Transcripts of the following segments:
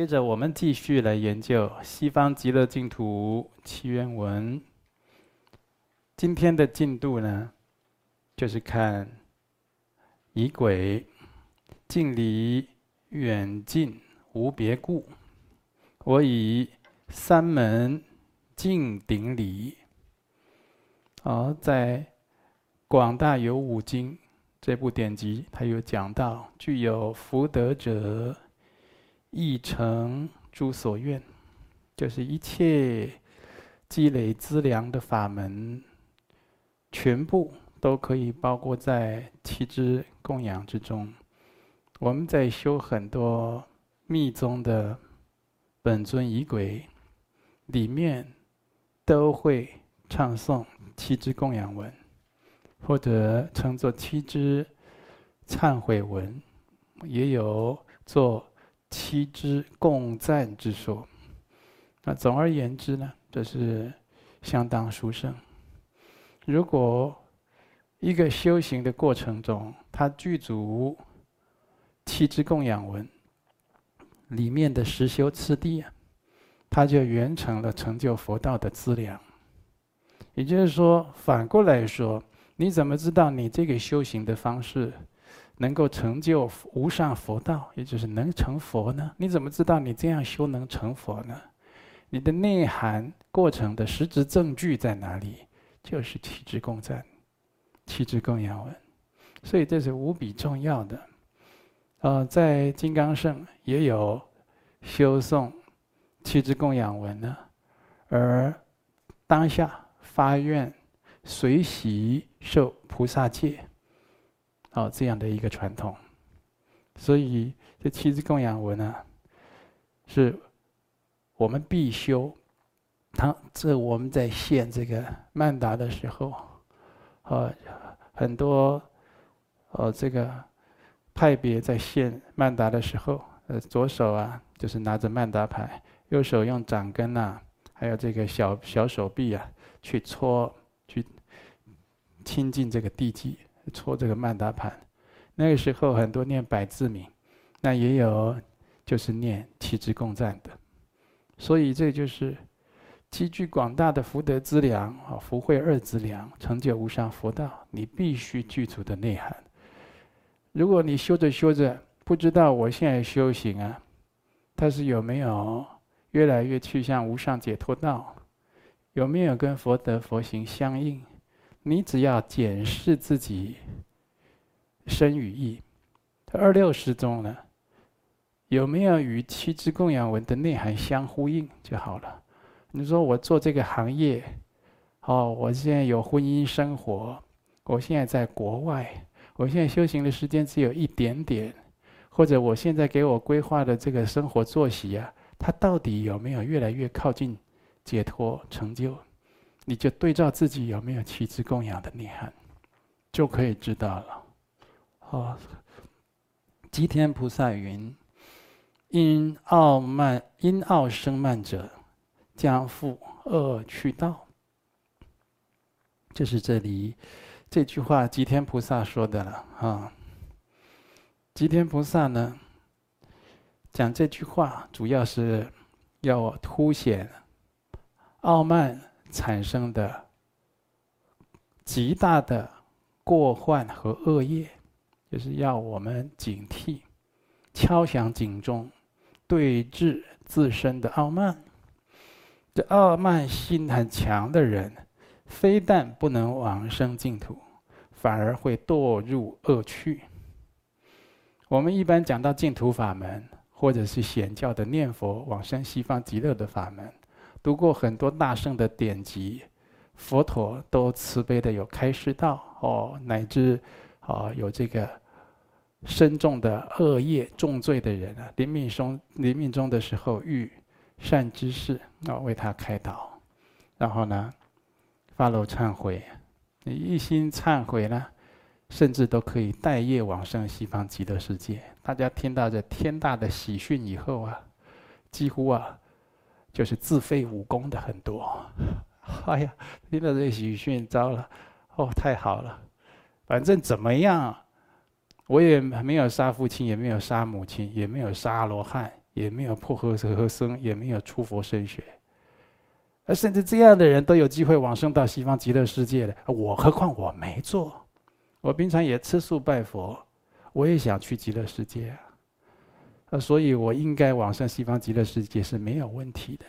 接着我们继续来研究《西方极乐净土七愿文》。今天的进度呢，就是看仪轨，近离远近无别故，我以三门敬顶礼。好，在《广大有五经》这部典籍，它有讲到，具有福德者。亦成诸所愿，就是一切积累资粮的法门，全部都可以包括在七支供养之中。我们在修很多密宗的本尊仪轨，里面都会唱诵七支供养文，或者称作七支忏悔文，也有做。七支供赞之说，那总而言之呢，这是相当殊胜。如果一个修行的过程中，他具足七支供养文里面的实修次第啊，他就圆成了成就佛道的资粮。也就是说，反过来说，你怎么知道你这个修行的方式？能够成就无上佛道，也就是能成佛呢？你怎么知道你这样修能成佛呢？你的内涵过程的实质证据在哪里？就是七支供赞、七支供养文，所以这是无比重要的。呃，在金刚圣也有修诵七支供养文呢，而当下发愿随喜受菩萨戒。哦，这样的一个传统，所以这七支供养文呢，是我们必修。当这我们在献这个曼达的时候，呃，很多呃这个派别在献曼达的时候，呃，左手啊就是拿着曼达牌，右手用掌根啊，还有这个小小手臂啊，去搓去亲近这个地基。搓这个曼达盘，那个时候很多念百字名，那也有就是念七支供赞的，所以这就是积聚广大的福德资粮啊，福慧二资粮，成就无上佛道，你必须具足的内涵。如果你修着修着，不知道我现在修行啊，它是有没有越来越趋向无上解脱道，有没有跟佛德佛行相应？你只要检视自己身语意，二六十中呢，有没有与七支供养文的内涵相呼应就好了。你说我做这个行业，哦，我现在有婚姻生活，我现在在国外，我现在修行的时间只有一点点，或者我现在给我规划的这个生活作息啊，它到底有没有越来越靠近解脱成就？你就对照自己有没有七支供养的内涵，就可以知道了。哦，吉天菩萨云：“因傲慢，因傲生慢者，将复恶趣道。”就是这里这句话，吉天菩萨说的了啊。吉天菩萨呢，讲这句话，主要是要凸显傲慢。产生的极大的过患和恶业，就是要我们警惕、敲响警钟，对治自身的傲慢。这傲慢心很强的人，非但不能往生净土，反而会堕入恶趣。我们一般讲到净土法门，或者是显教的念佛往生西方极乐的法门。读过很多大圣的典籍，佛陀都慈悲的有开示道哦，乃至啊有这个深重的恶业重罪的人啊，临命终临命终的时候遇善知识啊为他开导，然后呢发露忏悔，你一心忏悔呢，甚至都可以带业往生西方极乐世界。大家听到这天大的喜讯以后啊，几乎啊。就是自废武功的很多，哎呀，听到这喜讯，糟了，哦，太好了，反正怎么样，我也没有杀父亲，也没有杀母亲，也没有杀罗汉，也没有破和合僧，也没有出佛身学。而甚至这样的人都有机会往生到西方极乐世界的，我何况我没做，我平常也吃素拜佛，我也想去极乐世界啊，所以我应该往生西方极乐世界是没有问题的。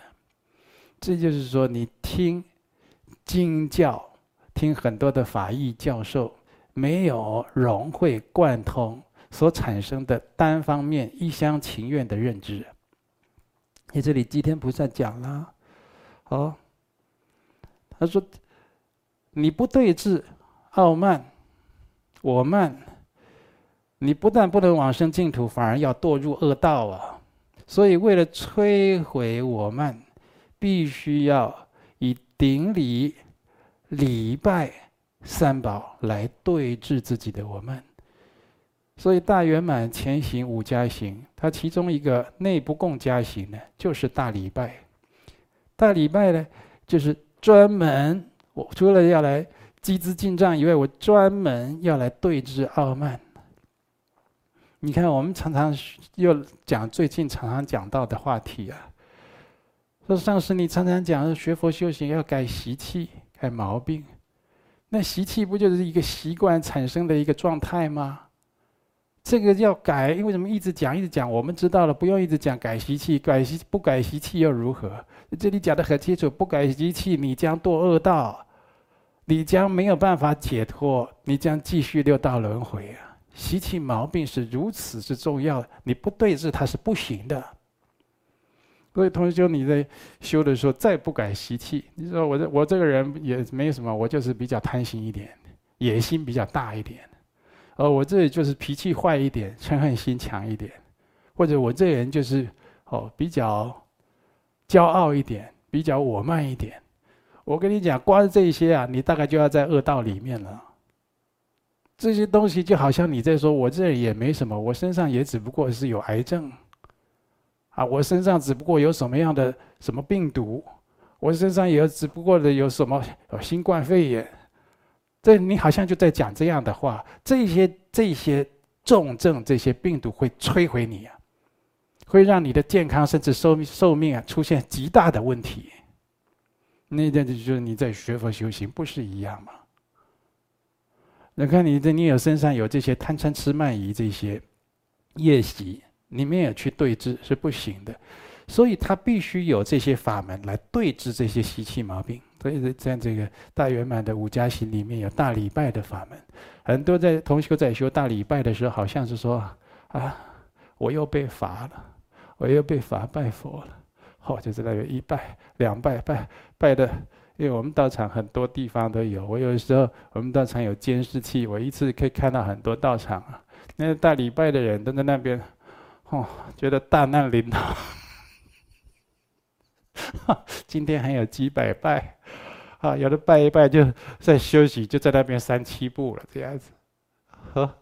这就是说，你听经教，听很多的法义教授，没有融会贯通所产生的单方面一厢情愿的认知。在这里，济天菩萨讲了。哦，他说：“你不对治傲慢、我慢，你不但不能往生净土，反而要堕入恶道啊！所以，为了摧毁我慢，必须要以顶礼、礼拜三宝来对治自己的我慢。所以，大圆满前行五加行，它其中一个内不共加行呢，就是大礼拜。”大礼拜呢，就是专门我除了要来积资净障以外，我专门要来对治傲慢。你看，我们常常又讲最近常常讲到的话题啊，说上师你常常讲学佛修行要改习气、改毛病，那习气不就是一个习惯产生的一个状态吗？这个要改，因为什么？一直讲，一直讲，我们知道了，不用一直讲改习气，改习不改习气又如何？这里讲得很清楚，不改习气，你将堕恶道，你将没有办法解脱，你将继续六道轮回啊！习气毛病是如此之重要，你不对治它是不行的。各位同学，你在修的时候再不改习气，你说我这我这个人也没什么，我就是比较贪心一点，野心比较大一点。哦，我这里就是脾气坏一点，嗔恨心强一点，或者我这人就是哦比较骄傲一点，比较我慢一点。我跟你讲，光这些啊，你大概就要在恶道里面了。这些东西就好像你在说，我这也没什么，我身上也只不过是有癌症，啊，我身上只不过有什么样的什么病毒，我身上也只不过的有什么新冠肺炎。这你好像就在讲这样的话，这些这些重症、这些病毒会摧毁你啊，会让你的健康甚至寿寿命啊出现极大的问题。那这就是你在学佛修行不是一样吗？你看你的你有身上有这些贪嗔痴慢疑这些业习，你没有去对治是不行的，所以他必须有这些法门来对治这些习气毛病。所以在这个大圆满的五加行里面有大礼拜的法门，很多在同修在修大礼拜的时候，好像是说啊，我又被罚了，我又被罚拜佛了，好、就是那个一拜两拜拜拜的，因为我们道场很多地方都有，我有时候我们道场有监视器，我一次可以看到很多道场啊，那个大礼拜的人都在那边，哦，觉得大难临头。今天还有几百拜，啊，有的拜一拜就在休息，就在那边三七步了，这样子。呵，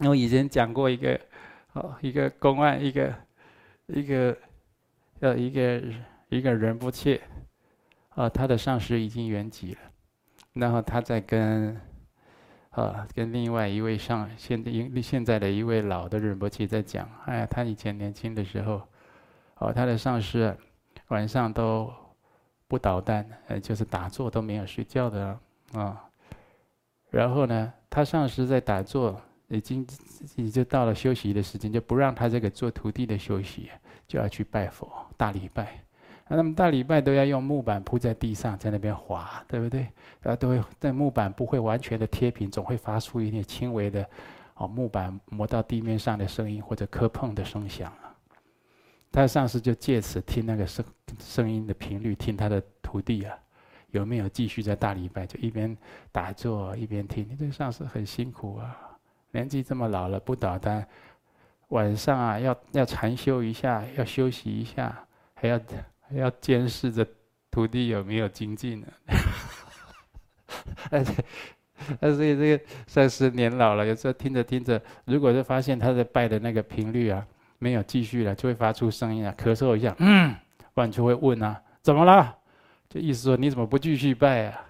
我以前讲过一个，哦，一个公案，一个，一个，呃，一个一个人不切，啊，他的上师已经圆寂了，然后他在跟，啊，跟另外一位上现因现在的一位老的仁波切在讲，哎呀，他以前年轻的时候。哦，他的上师晚上都不捣蛋，呃，就是打坐都没有睡觉的啊、然后呢，他上师在打坐，已经已经到了休息的时间，就不让他这个做徒弟的休息，就要去拜佛大礼拜。那么大礼拜都要用木板铺在地上，在那边滑，对不对？啊都会但木板不会完全的贴平，总会发出一点轻微的哦木板磨到地面上的声音或者磕碰的声响啊。他的上师就借此听那个声声音的频率，听他的徒弟啊有没有继续在大礼拜，就一边打坐一边听。你这上师很辛苦啊，年纪这么老了不捣蛋，晚上啊要要禅修一下，要休息一下，还要还要监视着徒弟有没有精进呢。而且，而且这个上师年老了，有时候听着听着，如果是发现他在拜的那个频率啊。没有继续了，就会发出声音啊，咳嗽一下，嗯，不然就会问啊，怎么了？就意思说你怎么不继续拜啊？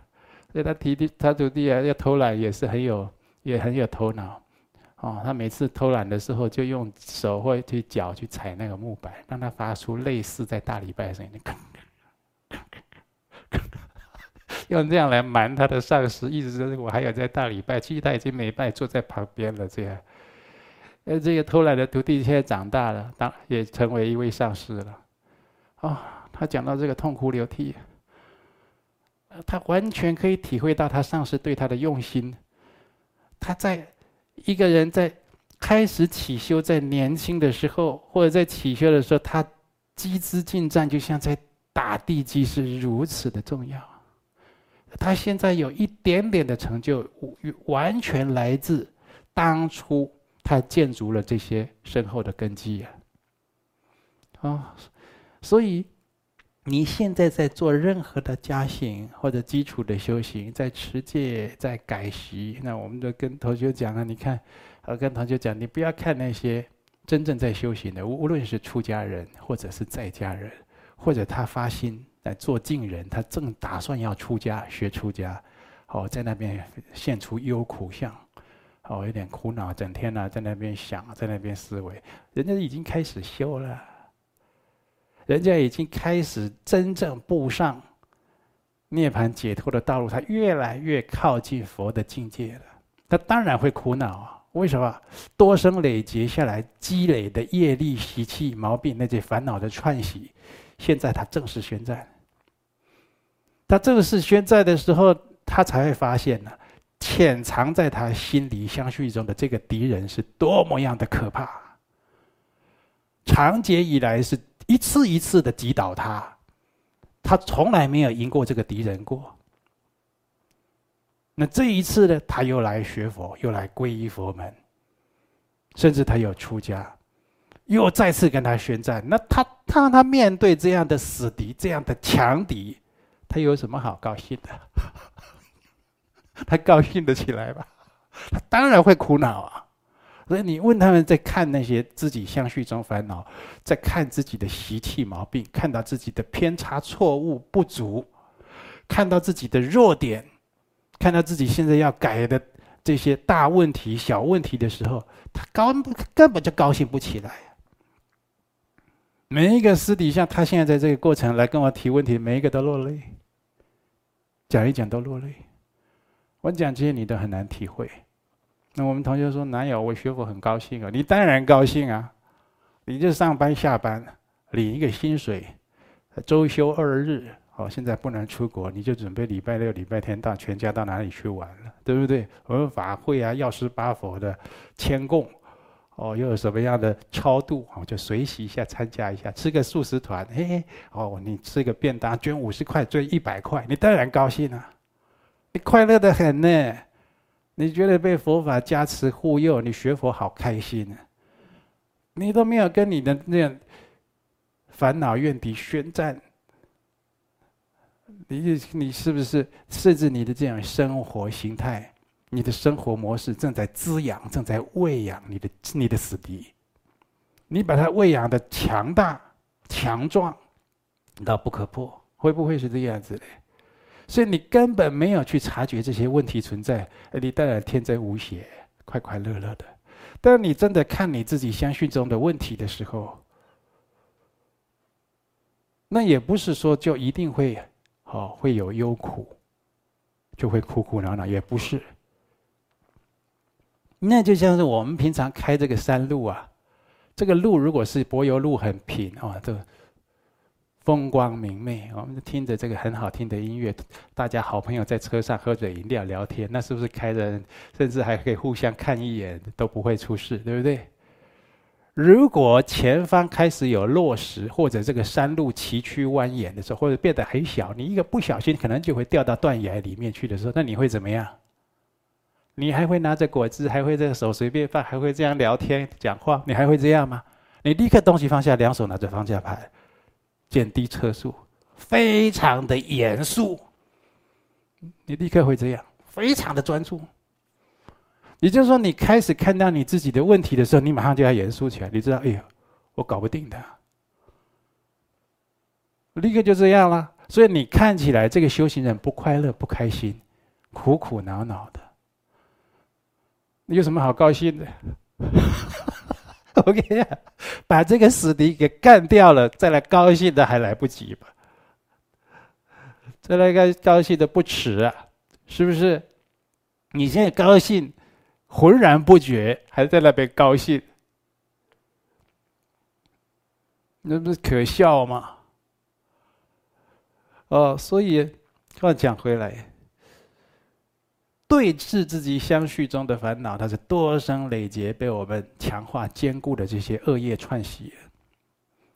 所以他提弟他徒弟啊，要偷懒也是很有，也很有头脑。哦，他每次偷懒的时候，就用手或去脚去踩那个木板，让它发出类似在大礼拜的声音，用这样来瞒他的上司，意思是我还有在大礼拜，其实他已经没拜，坐在旁边了。这样，呃，这个偷懒的徒弟现在长大了，当也成为一位上司了。哦，他讲到这个痛哭流涕，他完全可以体会到他上司对他的用心，他在。一个人在开始起修，在年轻的时候，或者在起修的时候，他积资净赞，就像在打地基，是如此的重要。他现在有一点点的成就，完全来自当初他建筑了这些深厚的根基呀。啊，所以。你现在在做任何的加行或者基础的修行，在持戒，在改习，那我们就跟同学讲了。你看，我跟同学讲，你不要看那些真正在修行的，无论是出家人，或者是在家人，或者他发心来做净人，他正打算要出家学出家，哦，在那边现出忧苦相，哦，有点苦恼，整天呢在那边想，在那边思维，人家已经开始修了。人家已经开始真正步上涅槃解脱的道路，他越来越靠近佛的境界了。他当然会苦恼啊！为什么？多生累劫下来积累的业力、习气、毛病，那些烦恼的串习，现在他正式宣战。他正式宣战的时候，他才会发现呢，潜藏在他心里相续中的这个敌人是多么样的可怕。长劫以来是。一次一次的击倒他，他从来没有赢过这个敌人过。那这一次呢，他又来学佛，又来皈依佛门，甚至他又出家，又再次跟他宣战。那他当他面对这样的死敌，这样的强敌，他有什么好高兴的？他高兴得起来吧？他当然会苦恼啊。所以你问他们在看那些自己相续中烦恼，在看自己的习气毛病，看到自己的偏差错误不足，看到自己的弱点，看到自己现在要改的这些大问题、小问题的时候，他高根本就高兴不起来。每一个私底下，他现在在这个过程来跟我提问题，每一个都落泪，讲一讲都落泪。我讲这些你都很难体会。那我们同学说哪有？我学佛很高兴啊！你当然高兴啊！你就上班下班，领一个薪水，周休二日。哦，现在不能出国，你就准备礼拜六、礼拜天到全家到哪里去玩了，对不对？我们法会啊，药师八佛的签供，哦，又有什么样的超度，哦，就随喜一下，参加一下，吃个素食团，嘿嘿，哦，你吃个便当，捐五十块，捐一百块，你当然高兴啊！你快乐得很呢。你觉得被佛法加持护佑，你学佛好开心啊！你都没有跟你的那样烦恼怨敌宣战，你你是不是甚至你的这样生活形态、你的生活模式正在滋养、正在喂养你的你的死敌？你把它喂养的强大、强壮到不可破，会不会是这样子的？所以你根本没有去察觉这些问题存在，你当然天真无邪、快快乐乐的。当你真的看你自己相续中的问题的时候，那也不是说就一定会，好会有忧苦，就会苦苦恼恼，也不是。那就像是我们平常开这个山路啊，这个路如果是柏油路很平啊，这个。风光明媚，我们听着这个很好听的音乐，大家好朋友在车上喝着饮料聊天，那是不是开着，甚至还可以互相看一眼都不会出事，对不对？如果前方开始有落石，或者这个山路崎岖蜿蜒的时候，或者变得很小，你一个不小心可能就会掉到断崖里面去的时候，那你会怎么样？你还会拿着果汁，还会这个手随便放，还会这样聊天讲话？你还会这样吗？你立刻东西放下，两手拿着方向盘。减低车速，非常的严肃。你立刻会这样，非常的专注。也就是说，你开始看到你自己的问题的时候，你马上就要严肃起来。你知道，哎呀，我搞不定的，立刻就这样了。所以你看起来这个修行人不快乐、不开心、苦苦恼恼的。你有什么好高兴的？OK，把这个死敌给干掉了，再来高兴的还来不及吧？再来个高兴的不迟啊，是不是？你现在高兴，浑然不觉，还在那边高兴，那不是可笑吗？哦，所以话讲回来，对治自己相续中的烦恼，它是多生累劫被我们强化坚固的这些恶业串习，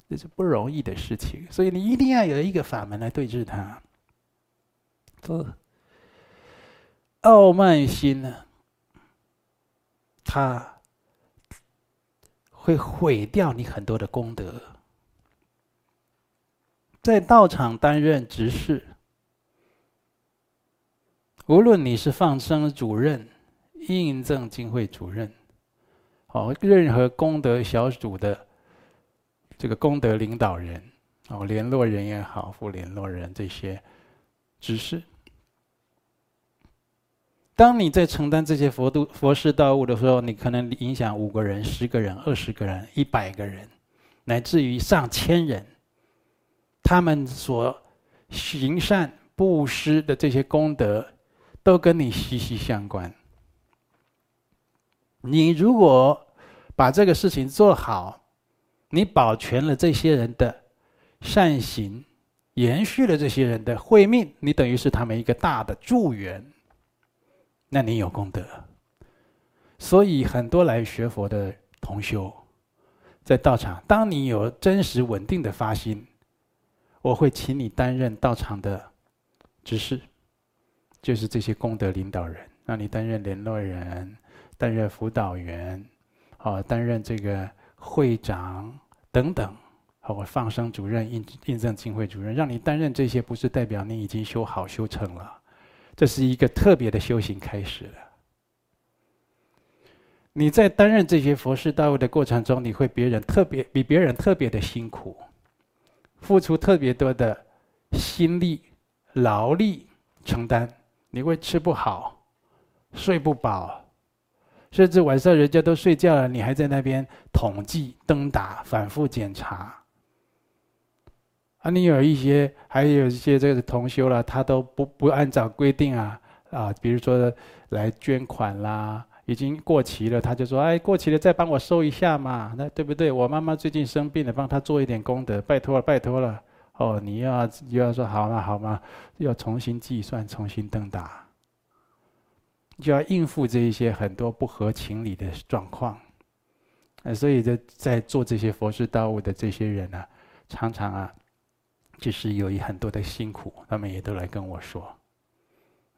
这是不容易的事情。所以你一定要有一个法门来对治它。这傲慢心呢，它会毁掉你很多的功德。在道场担任执事，无论你是放生主任、印证经会主任，哦，任何功德小组的这个功德领导人，哦，联络人也好，副联络人这些执事。当你在承担这些佛度佛事道务的时候，你可能影响五个人、十个人、二十个人、一百个人，乃至于上千人。他们所行善布施的这些功德，都跟你息息相关。你如果把这个事情做好，你保全了这些人的善行，延续了这些人的慧命，你等于是他们一个大的助缘。那你有功德，所以很多来学佛的同修，在道场，当你有真实稳定的发心，我会请你担任道场的执事，就是这些功德领导人，让你担任联络人，担任辅导员，哦，担任这个会长等等，哦，放生主任、印印证经会主任，让你担任这些，不是代表你已经修好修成了。这是一个特别的修行开始了。你在担任这些佛事道务的过程中，你会别人特别比别人特别的辛苦，付出特别多的心力、劳力承担。你会吃不好，睡不饱，甚至晚上人家都睡觉了，你还在那边统计、登打、反复检查。啊，你有一些，还有一些这个同修了，他都不不按照规定啊啊，比如说来捐款啦，已经过期了，他就说，哎，过期了再帮我收一下嘛，那对不对？我妈妈最近生病了，帮她做一点功德，拜托了，拜托了。哦，你要又要说好嘛好嘛，要重新计算，重新登打，就要应付这一些很多不合情理的状况。啊，所以在在做这些佛事道务的这些人呢，常常啊。就是有很多的辛苦，他们也都来跟我说：“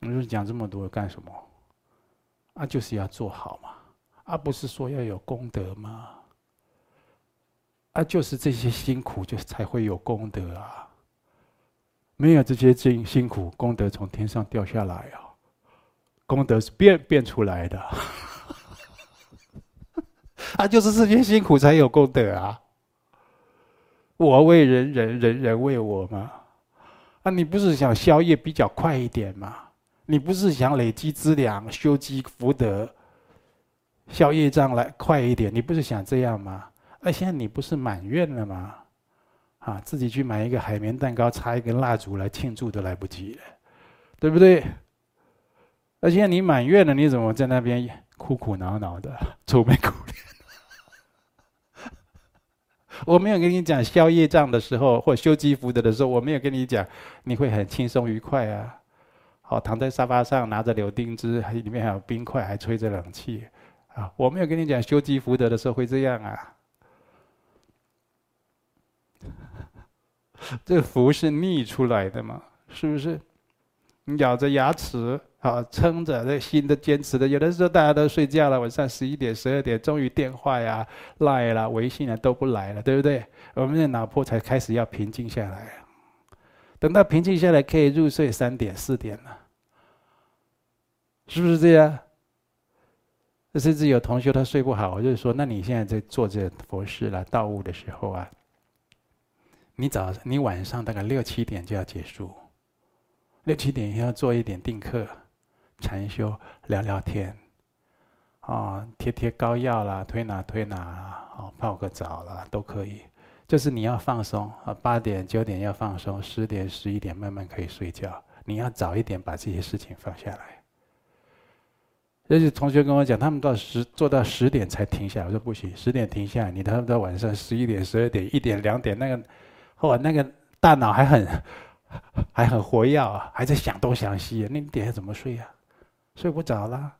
你说讲这么多干什么？啊，就是要做好嘛，啊，不是说要有功德吗？啊，就是这些辛苦，就才会有功德啊。没有这些辛辛苦，功德从天上掉下来啊，功德是变变出来的。啊，就是这些辛苦才有功德啊。”我为人人，人人为我嘛？啊，你不是想消业比较快一点吗？你不是想累积资粮、修积福德、消业障来快一点？你不是想这样吗？那现在你不是满愿了吗？啊，自己去买一个海绵蛋糕，插一根蜡烛来庆祝都来不及了，对不对？而且你满月了，你怎么在那边苦苦恼恼的、愁眉苦脸？我没有跟你讲消业障的时候，或修积福德的时候，我没有跟你讲，你会很轻松愉快啊。好，躺在沙发上，拿着柳丁汁，里面还有冰块，还吹着冷气，啊，我没有跟你讲修积福德的时候会这样啊。这福是逆出来的嘛，是不是？你咬着牙齿。啊，撑着这心的坚持的，有的时候大家都睡觉了，晚上十一点、十二点，终于电话呀、赖啦、微信啊都不来了，对不对？我们的脑波才开始要平静下来，等到平静下来，可以入睡三点、四点了，是不是这样？甚至有同学他睡不好，我就说：那你现在在做这佛事了、道务的时候啊，你早你晚上大概六七点就要结束，六七点要做一点定课。禅修聊聊天，啊，贴贴膏药啦，推拿推拿啦，啊，泡个澡啦，都可以。就是你要放松啊，八点九点要放松，十点十一点慢慢可以睡觉。你要早一点把这些事情放下来。而且同学跟我讲，他们到十做到十点才停下来。我说不行，十点停下，你他们到晚上十一点、十二点、一点、两点，那个，哦，那个大脑还很还很活跃啊，还在想东想西，那你点怎么睡呀？睡不着了。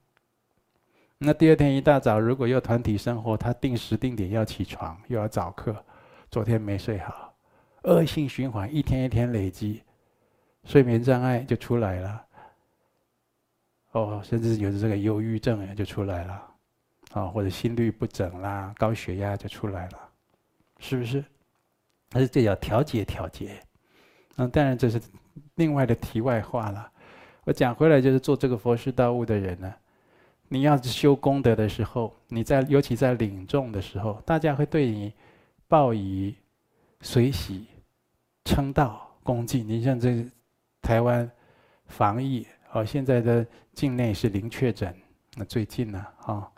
那第二天一大早，如果又团体生活，他定时定点要起床，又要早课，昨天没睡好，恶性循环，一天一天累积，睡眠障碍就出来了。哦，甚至有的这个忧郁症也就出来了，啊，或者心律不整啦，高血压就出来了，是不是？但是这要调节调节。嗯，当然这是另外的题外话了。我讲回来就是做这个佛事道务的人呢。你要是修功德的时候，你在尤其在领众的时候，大家会对你报以随喜、称道、恭敬。你像这台湾防疫，哦，现在的境内是零确诊，那最近呢，啊，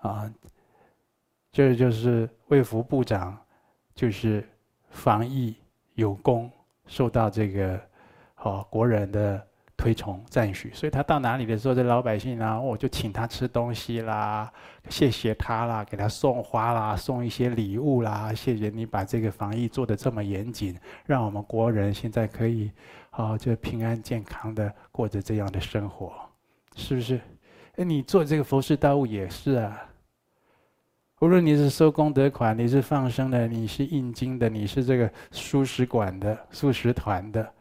啊，这就是卫福部长，就是防疫有功，受到这个好国人的。推崇赞许，所以他到哪里的时候，这老百姓啊，我就请他吃东西啦，谢谢他啦，给他送花啦，送一些礼物啦，谢谢你把这个防疫做得这么严谨，让我们国人现在可以，好就平安健康的过着这样的生活，是不是？哎，你做这个佛事道务也是啊。无论你是收功德款，你是放生的，你是印经的，你是这个素食馆的素食团的。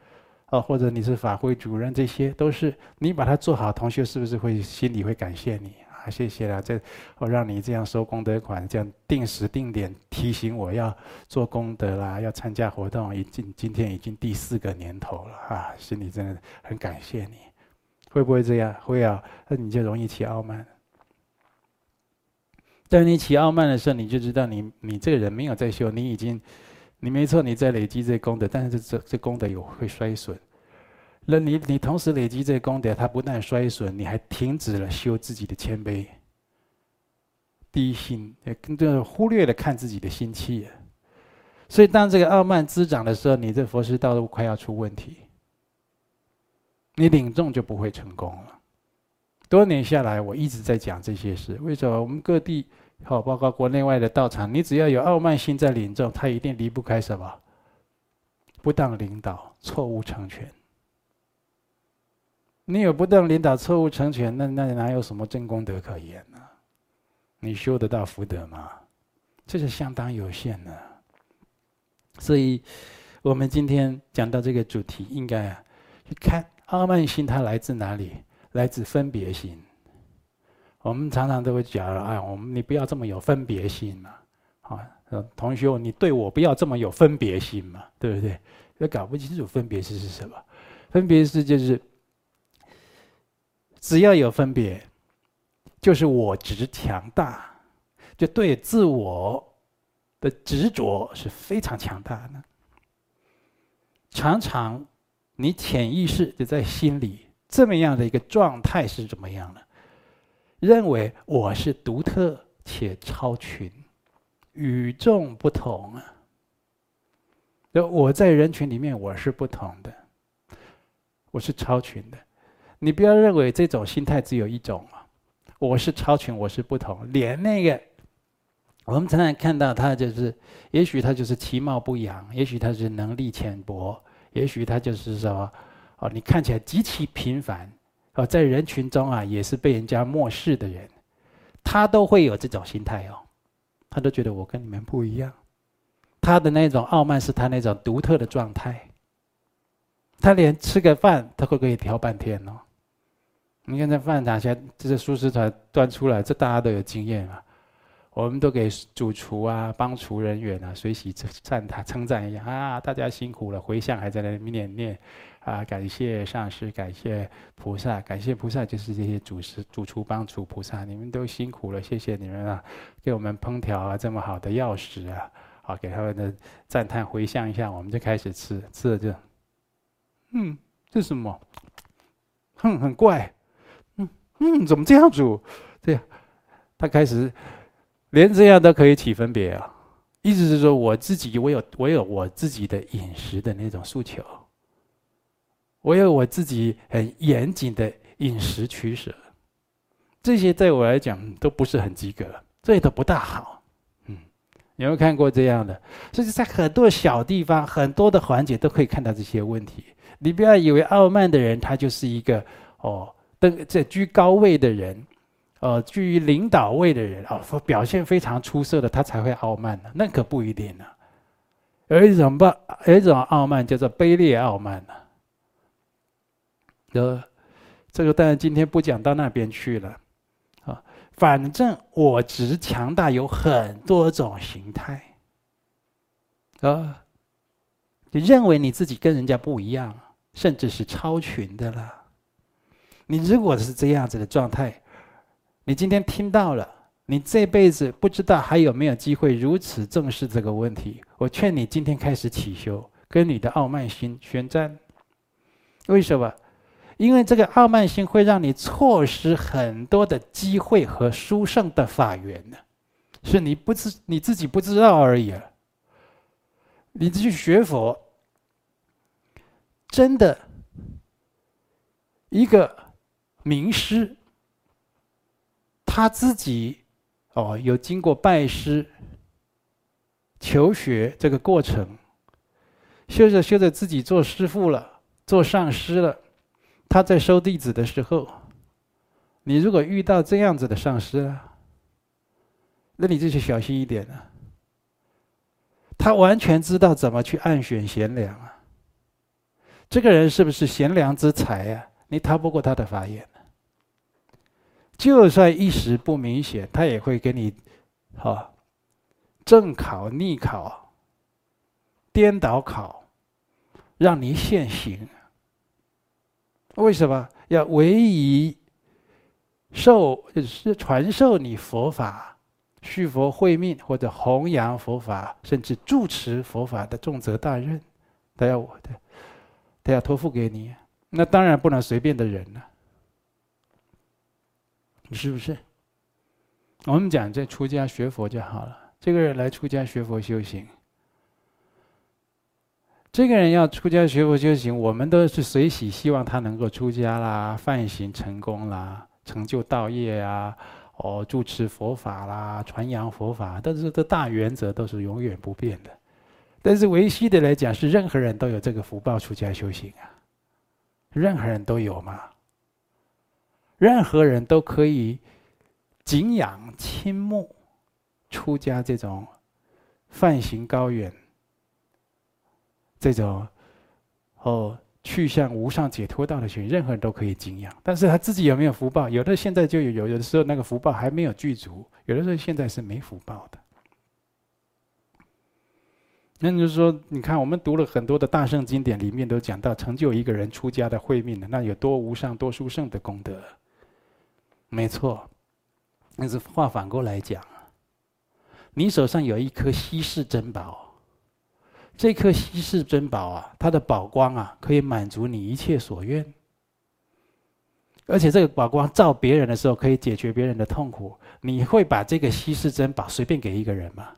哦，或者你是法会主任，这些都是你把它做好，同学是不是会心里会感谢你啊？谢谢啦，这我让你这样收功德款，这样定时定点提醒我要做功德啦，要参加活动，已经今天已经第四个年头了啊，心里真的很感谢你，会不会这样？会啊，那你就容易起傲慢。当你起傲慢的时候，你就知道你你这个人没有在修，你已经。你没错，你在累积这功德，但是这这功德有会衰损。那你你同时累积这功德，它不但衰损，你还停止了修自己的谦卑、低心，也更就是忽略了看自己的心气。所以，当这个傲慢滋长的时候，你这佛师道路快要出问题，你领众就不会成功了。多年下来，我一直在讲这些事。为什么我们各地？好，包括国内外的道场，你只要有傲慢心在领众，他一定离不开什么？不当领导、错误成全。你有不当领导、错误成全，那那哪有什么真功德可言呢？你修得到福德吗？这是相当有限的。所以，我们今天讲到这个主题，应该啊，去看傲慢心它来自哪里？来自分别心。我们常常都会讲了，哎，我们你不要这么有分别心嘛，啊，同学，你对我不要这么有分别心嘛，对不对？要搞不清楚分别是是什么，分别是就是，只要有分别，就是我执强大，就对自我的执着是非常强大的。常常你潜意识就在心里这么样的一个状态是怎么样的？认为我是独特且超群，与众不同啊！我在人群里面我是不同的，我是超群的。你不要认为这种心态只有一种啊！我是超群，我是不同。连那个我们常常看到他，就是也许他就是其貌不扬，也许他是能力浅薄，也许他就是什么哦，你看起来极其平凡。哦，在人群中啊，也是被人家漠视的人，他都会有这种心态哦，他都觉得我跟你们不一样，他的那种傲慢是他那种独特的状态，他连吃个饭他会可以挑半天哦。你看这饭堂现在这些素食团端出来，这大家都有经验啊，我们都给主厨啊、帮厨人员啊随喜赞他、称赞一下啊，大家辛苦了，回向还在那里念念。啊，感谢上师，感谢菩萨，感谢菩萨就是这些主食、主厨帮厨菩萨，你们都辛苦了，谢谢你们啊，给我们烹调啊这么好的药食啊，好给他们的赞叹回向一下，我们就开始吃，吃了就，嗯，这什么？哼，很怪，嗯嗯，怎么这样煮？这样他开始连这样都可以起分别啊！意思是说，我自己我有我有我自己的饮食的那种诉求，我有我自己很严谨的饮食取舍，这些对我来讲都不是很及格，这也都不大好。嗯，有没有看过这样的？所以在很多小地方、很多的环节都可以看到这些问题。你不要以为傲慢的人他就是一个哦。登在居高位的人，呃，居于领导位的人啊，表现非常出色的，他才会傲慢呢？那可不一定呢。有一种不，有一种傲慢叫做卑劣傲慢呢。呃，这个当然今天不讲到那边去了，啊，反正我执强大有很多种形态，啊，你认为你自己跟人家不一样，甚至是超群的了。你如果是这样子的状态，你今天听到了，你这辈子不知道还有没有机会如此正视这个问题。我劝你今天开始起修，跟你的傲慢心宣战。为什么？因为这个傲慢心会让你错失很多的机会和殊胜的法缘呢，是你不知你自己不知道而已啊。你去学佛，真的一个。名师，他自己哦，有经过拜师、求学这个过程，修着修着自己做师傅了，做上师了。他在收弟子的时候，你如果遇到这样子的上师啊，那你就去小心一点了。他完全知道怎么去暗选贤良啊。这个人是不是贤良之才啊？你逃不过他的法眼。就算一时不明显，他也会给你，哈，正考、逆考、颠倒考，让你现行。为什么要唯以授是传授你佛法、续佛慧命或者弘扬佛法，甚至住持佛法的重责大任，他要我的，他要托付给你，那当然不能随便的人了。是不是？我们讲这出家学佛就好了。这个人来出家学佛修行，这个人要出家学佛修行，我们都是随喜希望他能够出家啦、梵行成功啦、成就道业啊、哦住持佛法啦、传扬佛法，但是这大原则都是永远不变的。但是唯识的来讲，是任何人都有这个福报出家修行啊，任何人都有嘛。任何人都可以敬仰、倾慕出家这种梵行高远、这种哦去向无上解脱道的学，任何人都可以敬仰。但是他自己有没有福报？有的现在就有，有的时候那个福报还没有具足，有的时候现在是没福报的。那就是说，你看我们读了很多的大圣经典，里面都讲到成就一个人出家的慧命的，那有多无上、多殊胜的功德。没错，但是话反过来讲，你手上有一颗稀世珍宝，这颗稀世珍宝啊，它的宝光啊，可以满足你一切所愿，而且这个宝光照别人的时候，可以解决别人的痛苦。你会把这个稀世珍宝随便给一个人吗？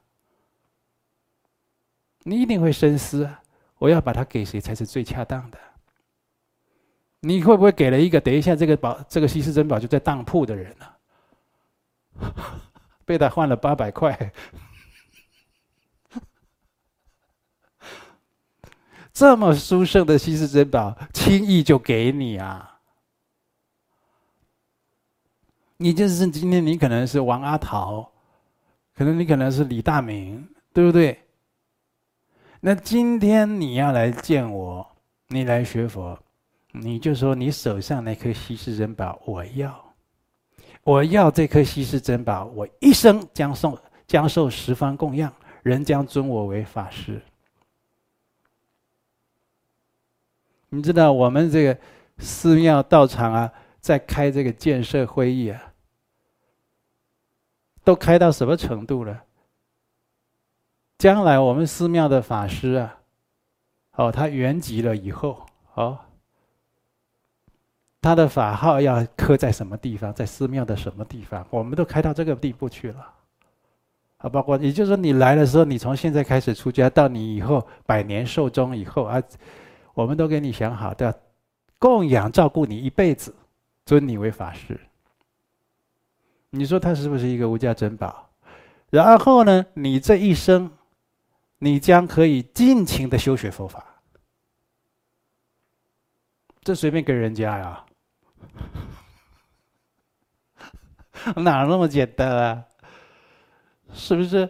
你一定会深思，我要把它给谁才是最恰当的？你会不会给了一个等一下这个宝这个稀世珍宝就在当铺的人呢、被他换了八百块，这么殊胜的稀世珍宝，轻易就给你啊？你就是今天你可能是王阿桃，可能你可能是李大明，对不对？那今天你要来见我，你来学佛。你就说你手上那颗稀世珍宝，我要，我要这颗稀世珍宝，我一生将送将受十方供养，人将尊我为法师。你知道我们这个寺庙道场啊，在开这个建设会议啊，都开到什么程度了？将来我们寺庙的法师啊，哦，他圆寂了以后，哦。他的法号要刻在什么地方，在寺庙的什么地方，我们都开到这个地步去了。啊，包括也就是说，你来的时候，你从现在开始出家，到你以后百年寿终以后啊，我们都给你想好的，供养照顾你一辈子，尊你为法师。你说他是不是一个无价珍宝？然后呢，你这一生，你将可以尽情的修学佛法。这随便给人家呀？哪那么简单啊？是不是？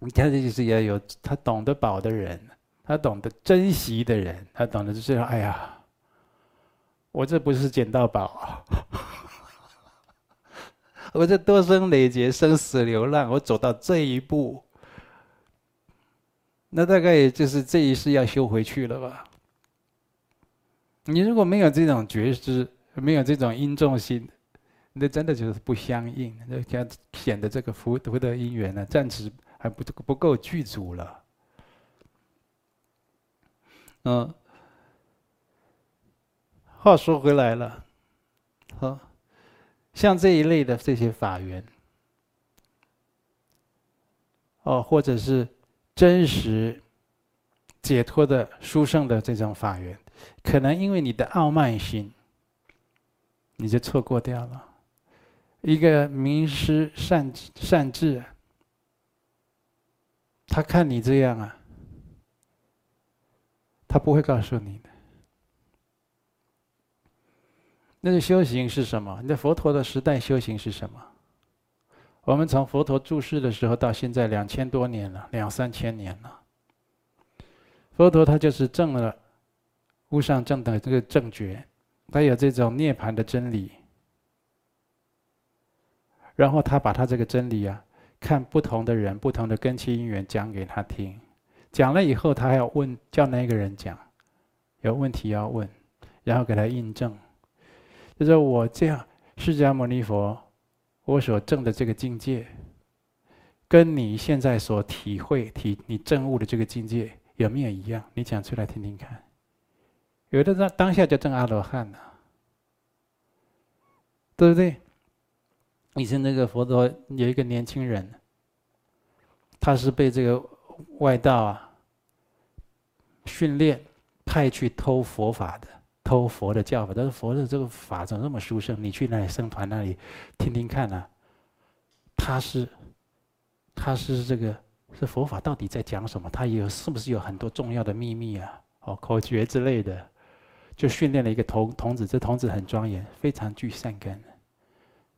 你看，这就是要有他懂得宝的人，他懂得珍惜的人，他懂得就是哎呀，我这不是捡到宝，我这多生累劫生死流浪，我走到这一步，那大概也就是这一世要修回去了吧？你如果没有这种觉知，没有这种因重心。那真的就是不相应，那显显得这个福德的因缘呢，暂时还不不够具足了。嗯，话说回来了，好，像这一类的这些法缘，哦，或者是真实解脱的殊胜的这种法缘，可能因为你的傲慢心，你就错过掉了。一个名师善善智，他看你这样啊，他不会告诉你的。那个修行是什么？你在佛陀的时代修行是什么？我们从佛陀住世的时候到现在两千多年了，两三千年了。佛陀他就是证了无上正等这个正觉，他有这种涅槃的真理。然后他把他这个真理啊，看不同的人、不同的根器因缘讲给他听，讲了以后，他还要问，叫那个人讲，有问题要问，然后给他印证，就说我这样，释迦牟尼佛，我所证的这个境界，跟你现在所体会、体你证悟的这个境界有没有一样？你讲出来听听看。有的当当下就证阿罗汉了，对不对？以前那个佛陀有一个年轻人，他是被这个外道啊训练派去偷佛法的，偷佛的教法。但是佛的这个法怎么那么殊胜？你去那里僧团那里听听看啊。他是他是这个是佛法到底在讲什么？他有是不是有很多重要的秘密啊？哦，口诀之类的，就训练了一个童童子。这童子很庄严，非常具善根。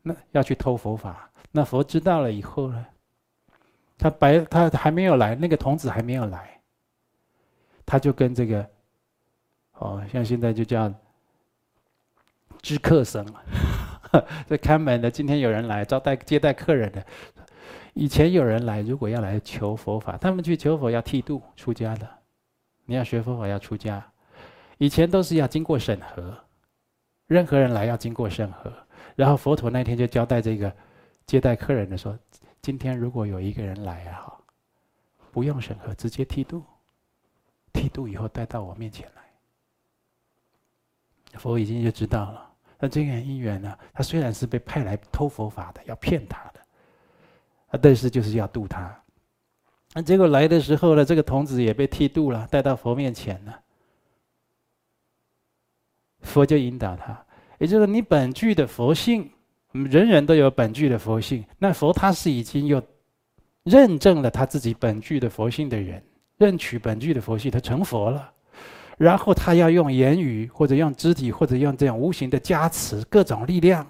那要去偷佛法，那佛知道了以后呢？他白他还没有来，那个童子还没有来，他就跟这个，哦，像现在就叫知客僧，这看门的。今天有人来招待接待客人的，以前有人来，如果要来求佛法，他们去求佛要剃度出家的，你要学佛法要出家，以前都是要经过审核，任何人来要经过审核。然后佛陀那天就交代这个接待客人的说：“今天如果有一个人来啊，不用审核，直接剃度，剃度以后带到我面前来。”佛已经就知道了。那这个因缘呢，他虽然是被派来偷佛法的，要骗他的，啊，但是就是要渡他。那结果来的时候呢，这个童子也被剃度了，带到佛面前了。佛就引导他。也就是你本具的佛性，人人都有本具的佛性。那佛他是已经有认证了他自己本具的佛性的人，认取本具的佛性，他成佛了。然后他要用言语，或者用肢体，或者用这样无形的加持，各种力量，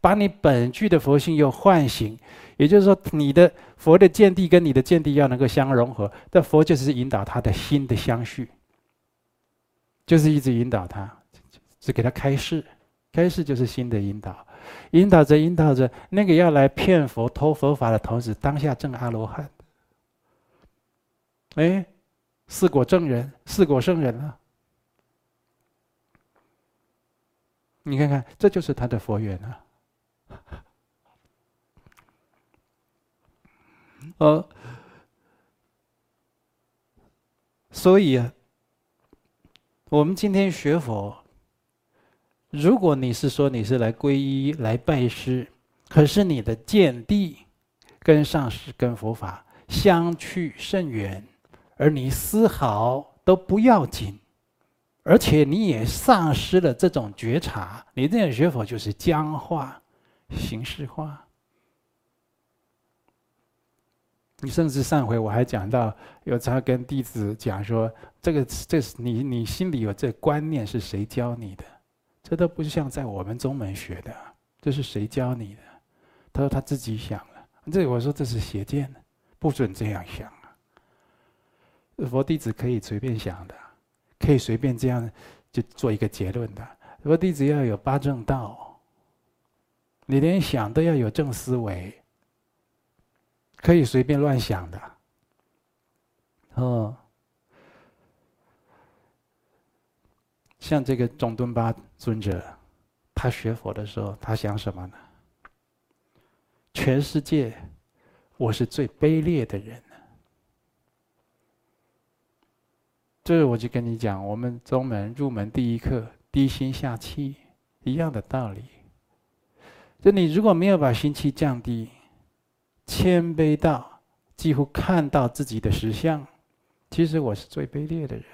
把你本具的佛性又唤醒。也就是说，你的佛的见地跟你的见地要能够相融合。这佛就是引导他的心的相续，就是一直引导他，是给他开示。开示就是心的引导，引导着引导着，那个要来骗佛、偷佛法的童子，当下证阿罗汉。哎，四果证人，四果圣人啊！你看看，这就是他的佛缘啊！呃，所以啊，我们今天学佛。如果你是说你是来皈依、来拜师，可是你的见地跟上师、跟佛法相去甚远，而你丝毫都不要紧，而且你也丧失了这种觉察，你这样学佛就是僵化、形式化。你甚至上回我还讲到，有他跟弟子讲说，这个这是你你心里有这观念是谁教你的？这都不像在我们中门学的，这是谁教你的？他说他自己想的。这我说这是邪见，不准这样想！佛弟子可以随便想的，可以随便这样就做一个结论的。佛弟子要有八正道，你连想都要有正思维。可以随便乱想的，哦，像这个中敦巴尊者，他学佛的时候，他想什么呢？全世界，我是最卑劣的人。这我就跟你讲，我们宗门入门第一课，低心下气，一样的道理。就你如果没有把心气降低，谦卑到几乎看到自己的实相，其实我是最卑劣的人，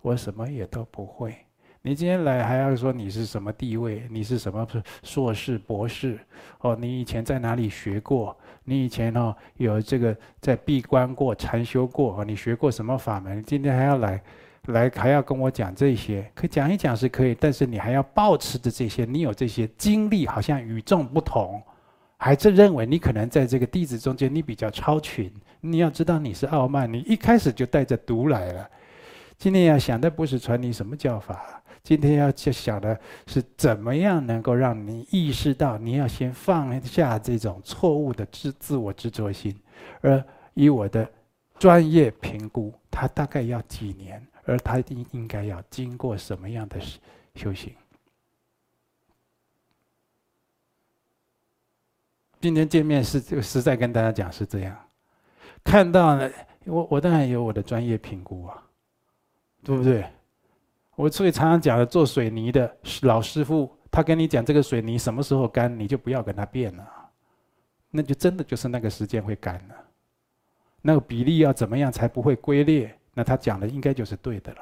我什么也都不会。你今天来还要说你是什么地位？你是什么是硕士、博士？哦，你以前在哪里学过？你以前哦有这个在闭关过、禅修过？你学过什么法门？今天还要来，来还要跟我讲这些？可讲一讲是可以，但是你还要保持着这些，你有这些经历，好像与众不同。还真认为你可能在这个弟子中间，你比较超群。你要知道你是傲慢，你一开始就带着毒来了。今天要想的不是传你什么教法，今天要去想的是怎么样能够让你意识到，你要先放下这种错误的自自我执着心。而以我的专业评估，他大概要几年，而他应应该要经过什么样的修行？今天见面是就实在跟大家讲是这样，看到了我我当然有我的专业评估啊，对不对？我所以常常讲的做水泥的老师傅，他跟你讲这个水泥什么时候干，你就不要跟他变了，那就真的就是那个时间会干了，那个比例要怎么样才不会龟裂？那他讲的应该就是对的了，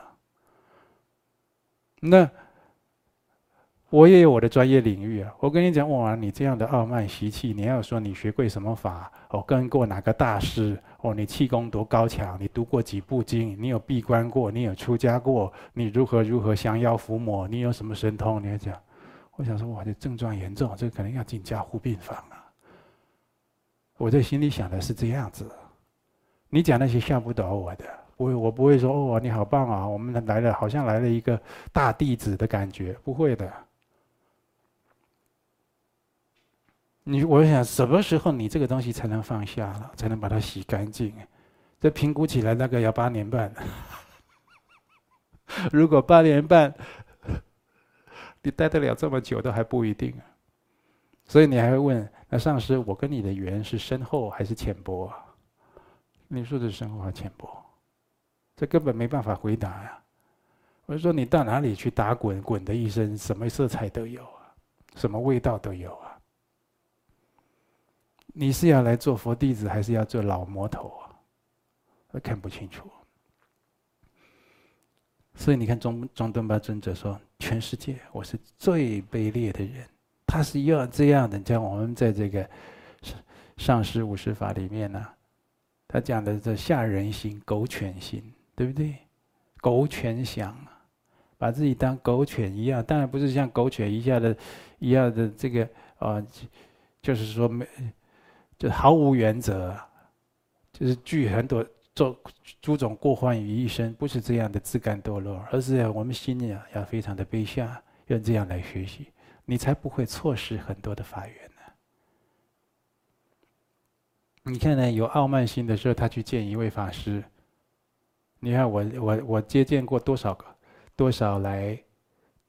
那。我也有我的专业领域啊！我跟你讲，哇，你这样的傲慢习气，你要说你学过什么法？哦，跟过哪个大师？哦，你气功多高强？你读过几部经？你有闭关过？你有出家过？你如何如何降妖伏魔？你有什么神通？你要讲，我想说，哇，这症状严重，这可能要进加护病房啊！我在心里想的是这样子，你讲那些吓不倒我的，我我不会说，哦，你好棒啊！我们来了，好像来了一个大弟子的感觉，不会的。你我想什么时候你这个东西才能放下了，才能把它洗干净？这评估起来大概要八年半。如果八年半 你待得了这么久，都还不一定啊。所以你还会问：那上师，我跟你的缘是深厚还是浅薄啊？你说的是深厚还是浅薄？这根本没办法回答呀。我说你到哪里去打滚，滚的一身什么色彩都有啊，什么味道都有啊。你是要来做佛弟子，还是要做老魔头啊？我看不清楚。所以你看中，中宗敦巴尊者说：“全世界我是最卑劣的人。”他是要这样的。像我们在这个上上师五十法里面呢、他讲的这下人心、狗犬心，对不对？狗犬想啊，把自己当狗犬一样。当然不是像狗犬一样的、一样的这个啊，就是说没。就毫无原则，就是聚很多种诸种过患于一身，不是这样的自甘堕落，而是我们心里啊要非常的卑下，要这样来学习，你才不会错失很多的法缘呢。你看呢，有傲慢心的时候，他去见一位法师。你看我我我接见过多少个多少来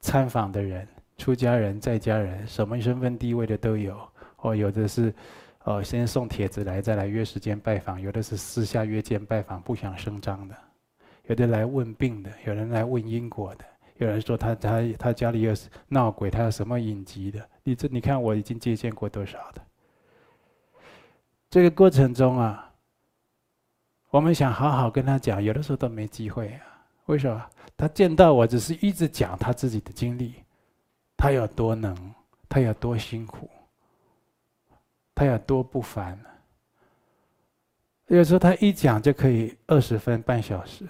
参访的人，出家人在家人，什么身份地位的都有，哦，有的是。哦，先送帖子来，再来约时间拜访。有的是私下约见拜访，不想声张的；有的来问病的，有人来问因果的；有人说他他他家里有闹鬼，他有什么隐疾的？你这你看我已经接见过多少的？这个过程中啊，我们想好好跟他讲，有的时候都没机会啊。为什么？他见到我只是一直讲他自己的经历，他有多能，他有多辛苦，他有多不凡。有时候他一讲就可以二十分半小时。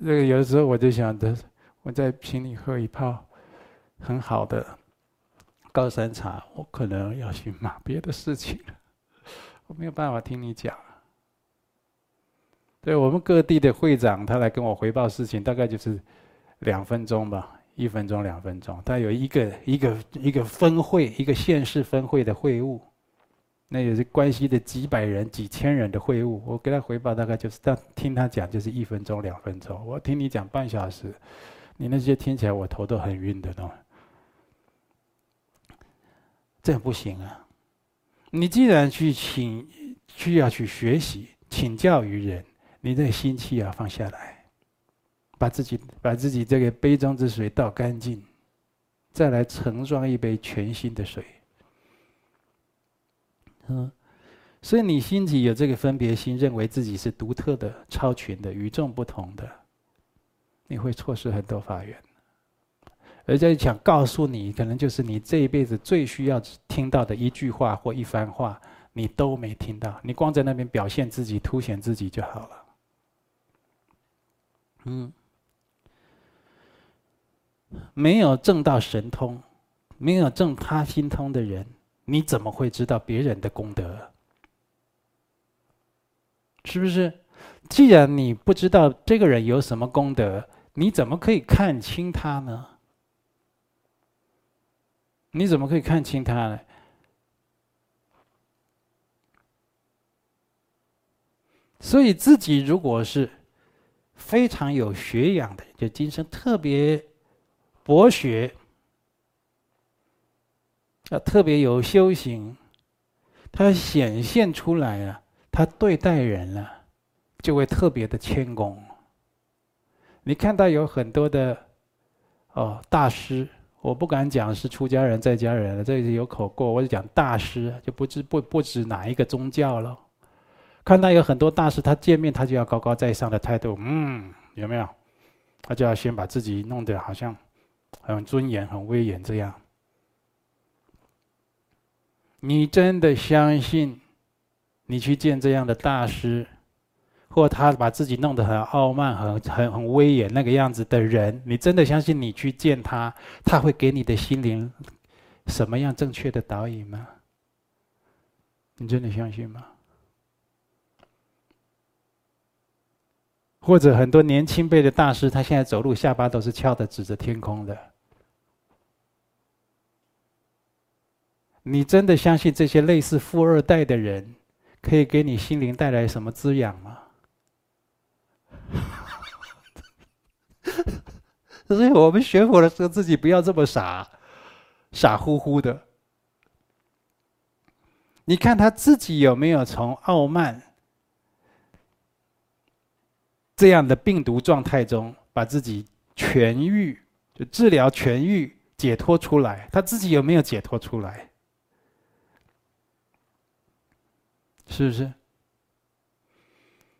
这个有的时候我就想着，我再请你喝一泡很好的高山茶，我可能要去忙别的事情了，我没有办法听你讲。对我们各地的会长，他来跟我汇报事情，大概就是两分钟吧，一分钟两分钟。他有一个一个一个分会，一个县市分会的会务。那也是关系的几百人、几千人的会务，我给他回报大概就是，他听他讲就是一分钟、两分钟。我听你讲半小时，你那些听起来我头都很晕的东西，这不行啊！你既然去请，需要去学习、请教于人，你这心气要放下来，把自己把自己这个杯中之水倒干净，再来盛装一杯全新的水。嗯，所以你心里有这个分别心，认为自己是独特的、超群的、与众不同的，你会错失很多法缘。而且想告诉你，可能就是你这一辈子最需要听到的一句话或一番话，你都没听到，你光在那边表现自己、凸显自己就好了。嗯，没有正道神通，没有正他心通的人。你怎么会知道别人的功德？是不是？既然你不知道这个人有什么功德，你怎么可以看清他呢？你怎么可以看清他呢？所以自己如果是非常有学养的，就今生特别博学。要特别有修行，他显现出来了，他对待人了，就会特别的谦恭。你看到有很多的哦大师，我不敢讲是出家人在家人了，这是有口过，我就讲大师，就不知不不止哪一个宗教了。看到有很多大师，他见面他就要高高在上的态度，嗯，有没有？他就要先把自己弄得好像很尊严、很威严这样。你真的相信，你去见这样的大师，或他把自己弄得很傲慢、很很很威严那个样子的人，你真的相信你去见他，他会给你的心灵什么样正确的导引吗？你真的相信吗？或者很多年轻辈的大师，他现在走路下巴都是翘的，指着天空的。你真的相信这些类似富二代的人，可以给你心灵带来什么滋养吗？所以我们学佛的时候，自己不要这么傻，傻乎乎的。你看他自己有没有从傲慢这样的病毒状态中，把自己痊愈，就治疗痊愈、解脱出来？他自己有没有解脱出来？是不是？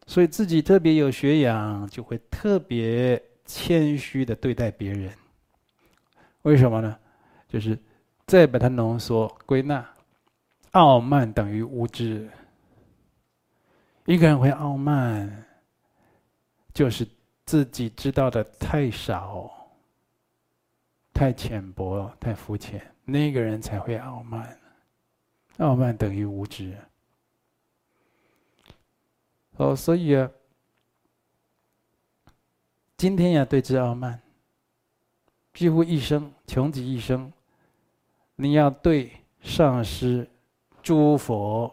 所以自己特别有学养，就会特别谦虚的对待别人。为什么呢？就是再把它浓缩归纳，傲慢等于无知。一个人会傲慢，就是自己知道的太少、太浅薄、太肤浅，那个人才会傲慢。傲慢等于无知。哦，所以啊，今天要对治傲慢，几乎一生，穷极一生，你要对上师、诸佛、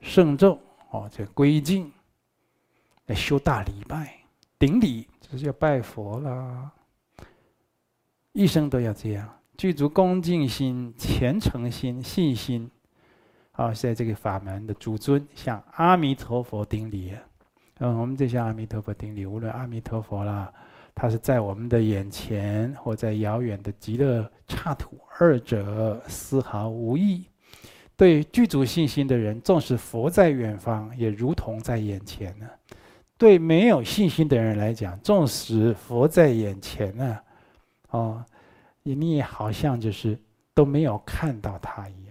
圣众哦，这归敬，来修大礼拜、顶礼，这就叫拜佛啦。一生都要这样，具足恭敬心、虔诚心、信心。啊，在这个法门的主尊，向阿弥陀佛顶礼，嗯，我们这些阿弥陀佛顶礼，无论阿弥陀佛啦，他是在我们的眼前，或在遥远的极乐刹土，二者丝毫无异。对具足信心的人，纵使佛在远方，也如同在眼前呢。对没有信心的人来讲，纵使佛在眼前呢，哦，你好像就是都没有看到他一样。